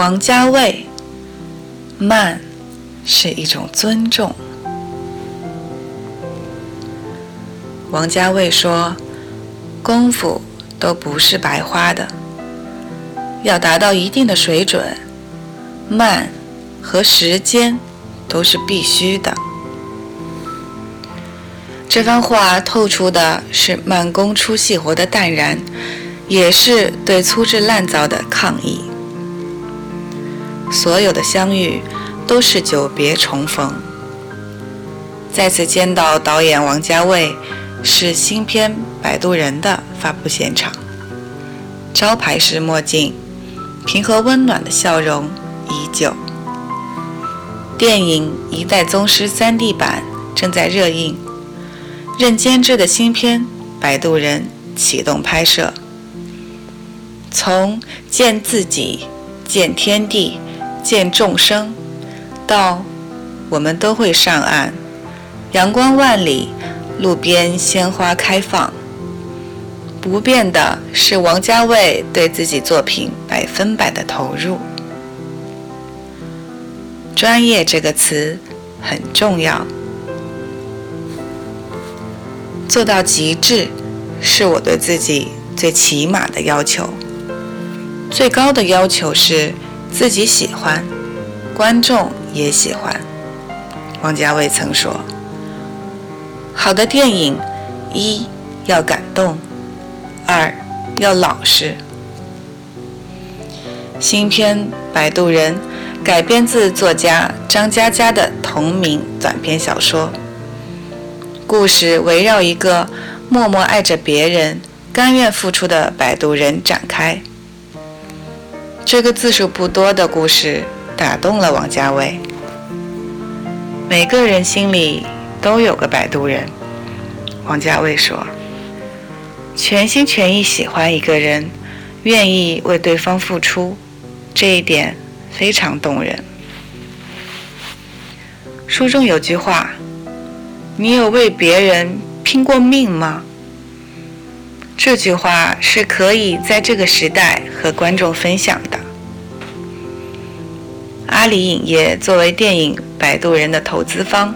王家卫，慢是一种尊重。王家卫说：“功夫都不是白花的，要达到一定的水准，慢和时间都是必须的。”这番话透出的是慢工出细活的淡然，也是对粗制滥造的抗议。所有的相遇都是久别重逢。再次见到导演王家卫，是新片《摆渡人》的发布现场。招牌式墨镜，平和温暖的笑容依旧。电影《一代宗师》3D 版正在热映，任监制的新片《摆渡人》启动拍摄。从见自己，见天地。见众生，到我们都会上岸。阳光万里，路边鲜花开放。不变的是王家卫对自己作品百分百的投入。专业这个词很重要，做到极致是我对自己最起码的要求。最高的要求是。自己喜欢，观众也喜欢。王家卫曾说：“好的电影，一要感动，二要老实。”新片《摆渡人》改编自作家张嘉佳的同名短篇小说，故事围绕一个默默爱着别人、甘愿付出的摆渡人展开。这个字数不多的故事打动了王家卫。每个人心里都有个摆渡人，王家卫说：“全心全意喜欢一个人，愿意为对方付出，这一点非常动人。”书中有句话：“你有为别人拼过命吗？”这句话是可以在这个时代和观众分享的。阿里影业作为电影《摆渡人》的投资方，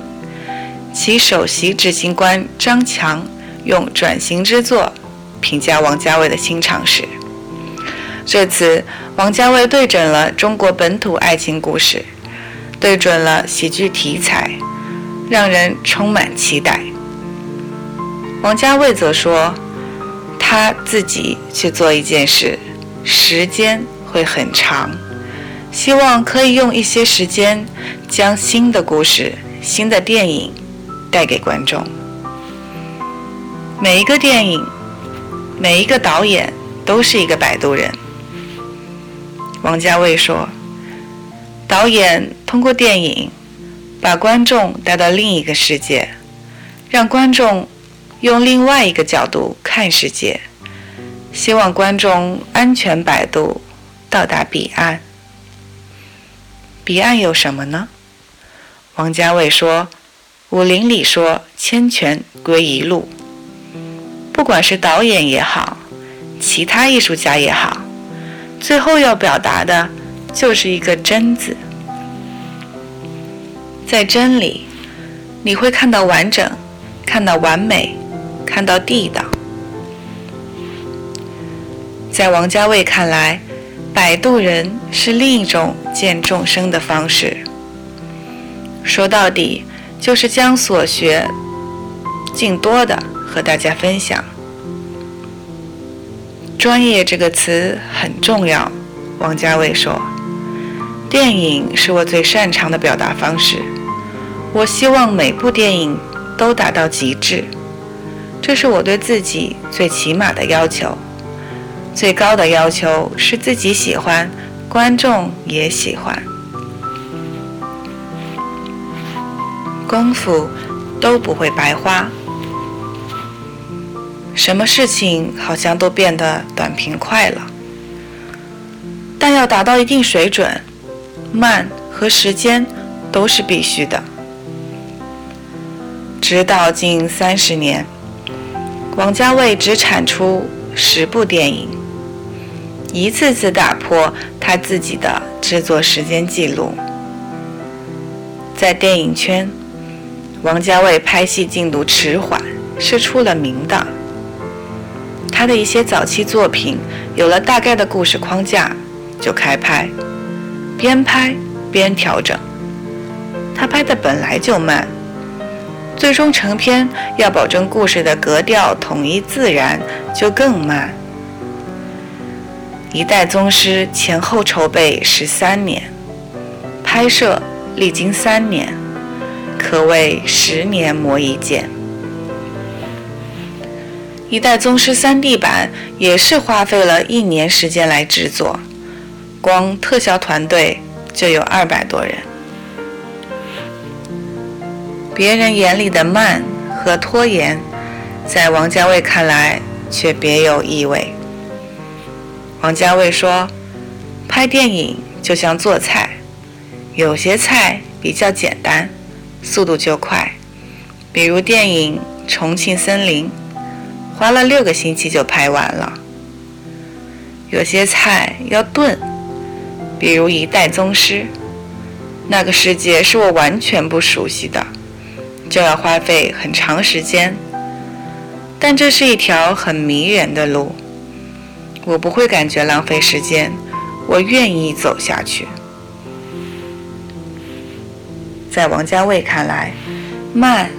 其首席执行官张强用“转型之作”评价王家卫的新尝试。这次，王家卫对准了中国本土爱情故事，对准了喜剧题材，让人充满期待。王家卫则说。他自己去做一件事，时间会很长，希望可以用一些时间，将新的故事、新的电影带给观众。每一个电影，每一个导演都是一个摆渡人。王家卫说：“导演通过电影，把观众带到另一个世界，让观众。”用另外一个角度看世界，希望观众安全摆渡到达彼岸。彼岸有什么呢？王家卫说：“武林里说千泉归一路。”不管是导演也好，其他艺术家也好，最后要表达的就是一个“真”字。在真理，你会看到完整，看到完美。看到地道，在王家卫看来，摆渡人是另一种见众生的方式。说到底，就是将所学尽多的和大家分享。专业这个词很重要，王家卫说：“电影是我最擅长的表达方式，我希望每部电影都达到极致。”这是我对自己最起码的要求。最高的要求是自己喜欢，观众也喜欢。功夫都不会白花，什么事情好像都变得短平快了。但要达到一定水准，慢和时间都是必须的。直到近三十年，王家卫只产出十部电影，一次次打破他自己的制作时间记录。在电影圈。王家卫拍戏进度迟缓是出了名的。他的一些早期作品有了大概的故事框架就开拍，边拍边调整。他拍的本来就慢，最终成片要保证故事的格调统一自然就更慢。一代宗师前后筹备十三年，拍摄历经三年。可谓十年磨一剑。一代宗师 3D 版也是花费了一年时间来制作，光特效团队就有二百多人。别人眼里的慢和拖延，在王家卫看来却别有意味。王家卫说：“拍电影就像做菜，有些菜比较简单。”速度就快，比如电影《重庆森林》，花了六个星期就拍完了。有些菜要炖，比如《一代宗师》，那个世界是我完全不熟悉的，就要花费很长时间。但这是一条很迷人的路，我不会感觉浪费时间，我愿意走下去。在王家卫看来，慢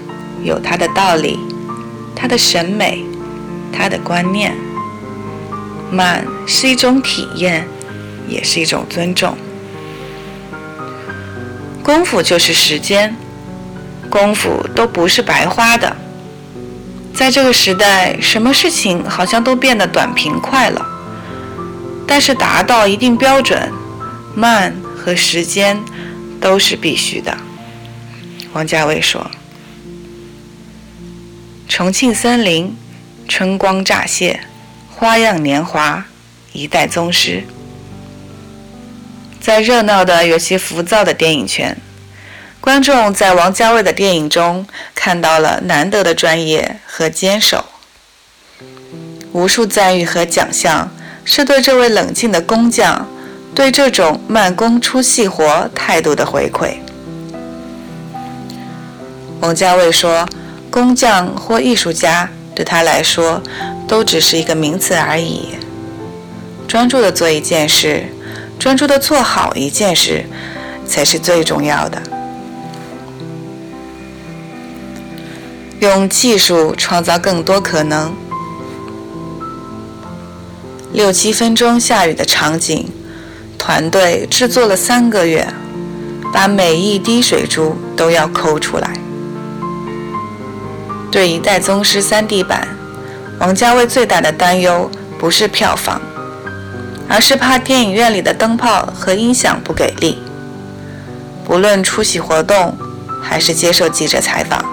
有他的道理，他的审美，他的观念。慢是一种体验，也是一种尊重。功夫就是时间，功夫都不是白花的。在这个时代，什么事情好像都变得短平快了。但是达到一定标准，慢和时间都是必须的。王家卫说：“重庆森林，春光乍泄，花样年华，一代宗师。”在热闹的、有些浮躁的电影圈，观众在王家卫的电影中看到了难得的专业和坚守。无数赞誉和奖项，是对这位冷静的工匠，对这种慢工出细活态度的回馈。王家卫说：“工匠或艺术家对他来说，都只是一个名词而已。专注的做一件事，专注的做好一件事，才是最重要的。用技术创造更多可能。六七分钟下雨的场景，团队制作了三个月，把每一滴水珠都要抠出来。”对《一代宗师》3D 版，王家卫最大的担忧不是票房，而是怕电影院里的灯泡和音响不给力。不论出席活动还是接受记者采访，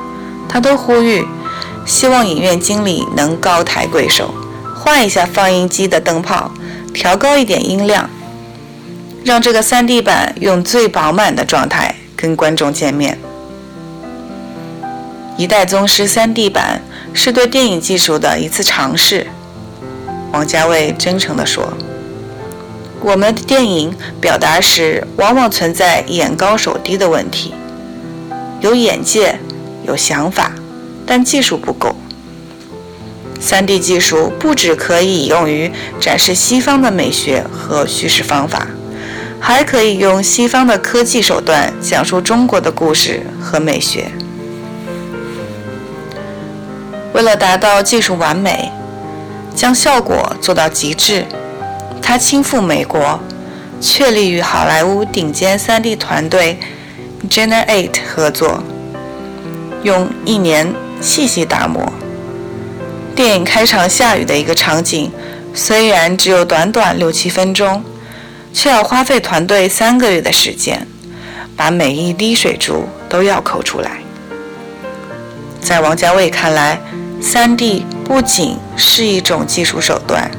他都呼吁，希望影院经理能高抬贵手，换一下放映机的灯泡，调高一点音量，让这个 3D 版用最饱满的状态跟观众见面。一代宗师 3D 版是对电影技术的一次尝试，王家卫真诚地说：“我们的电影表达时往往存在眼高手低的问题，有眼界，有想法，但技术不够。3D 技术不只可以用于展示西方的美学和叙事方法，还可以用西方的科技手段讲述中国的故事和美学。”为了达到技术完美，将效果做到极致，他亲赴美国，确立与好莱坞顶尖 3D 团队 Generate 合作，用一年细细打磨。电影开场下雨的一个场景，虽然只有短短六七分钟，却要花费团队三个月的时间，把每一滴水珠都要抠出来。在王家卫看来，3D 不仅是一种技术手段，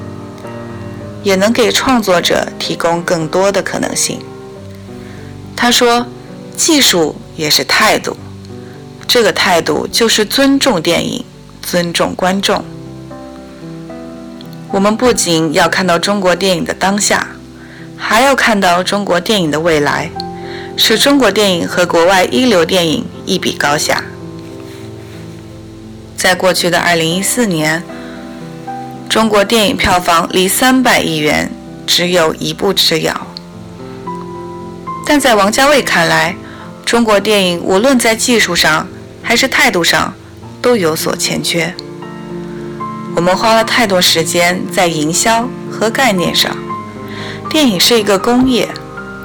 也能给创作者提供更多的可能性。他说：“技术也是态度，这个态度就是尊重电影，尊重观众。我们不仅要看到中国电影的当下，还要看到中国电影的未来，使中国电影和国外一流电影一比高下。”在过去的2014年，中国电影票房离300亿元只有一步之遥。但在王家卫看来，中国电影无论在技术上还是态度上都有所欠缺。我们花了太多时间在营销和概念上。电影是一个工业，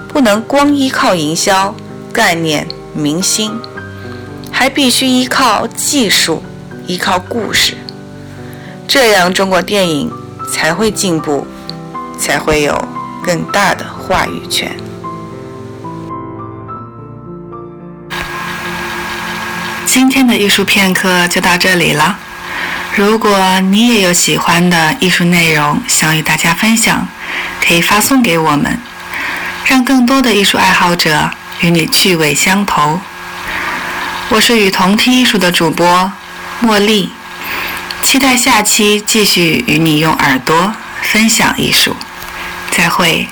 不能光依靠营销、概念、明星，还必须依靠技术。依靠故事，这样中国电影才会进步，才会有更大的话语权。今天的艺术片刻就到这里了。如果你也有喜欢的艺术内容想与大家分享，可以发送给我们，让更多的艺术爱好者与你趣味相投。我是与同听艺术的主播。茉莉，期待下期继续与你用耳朵分享艺术，再会。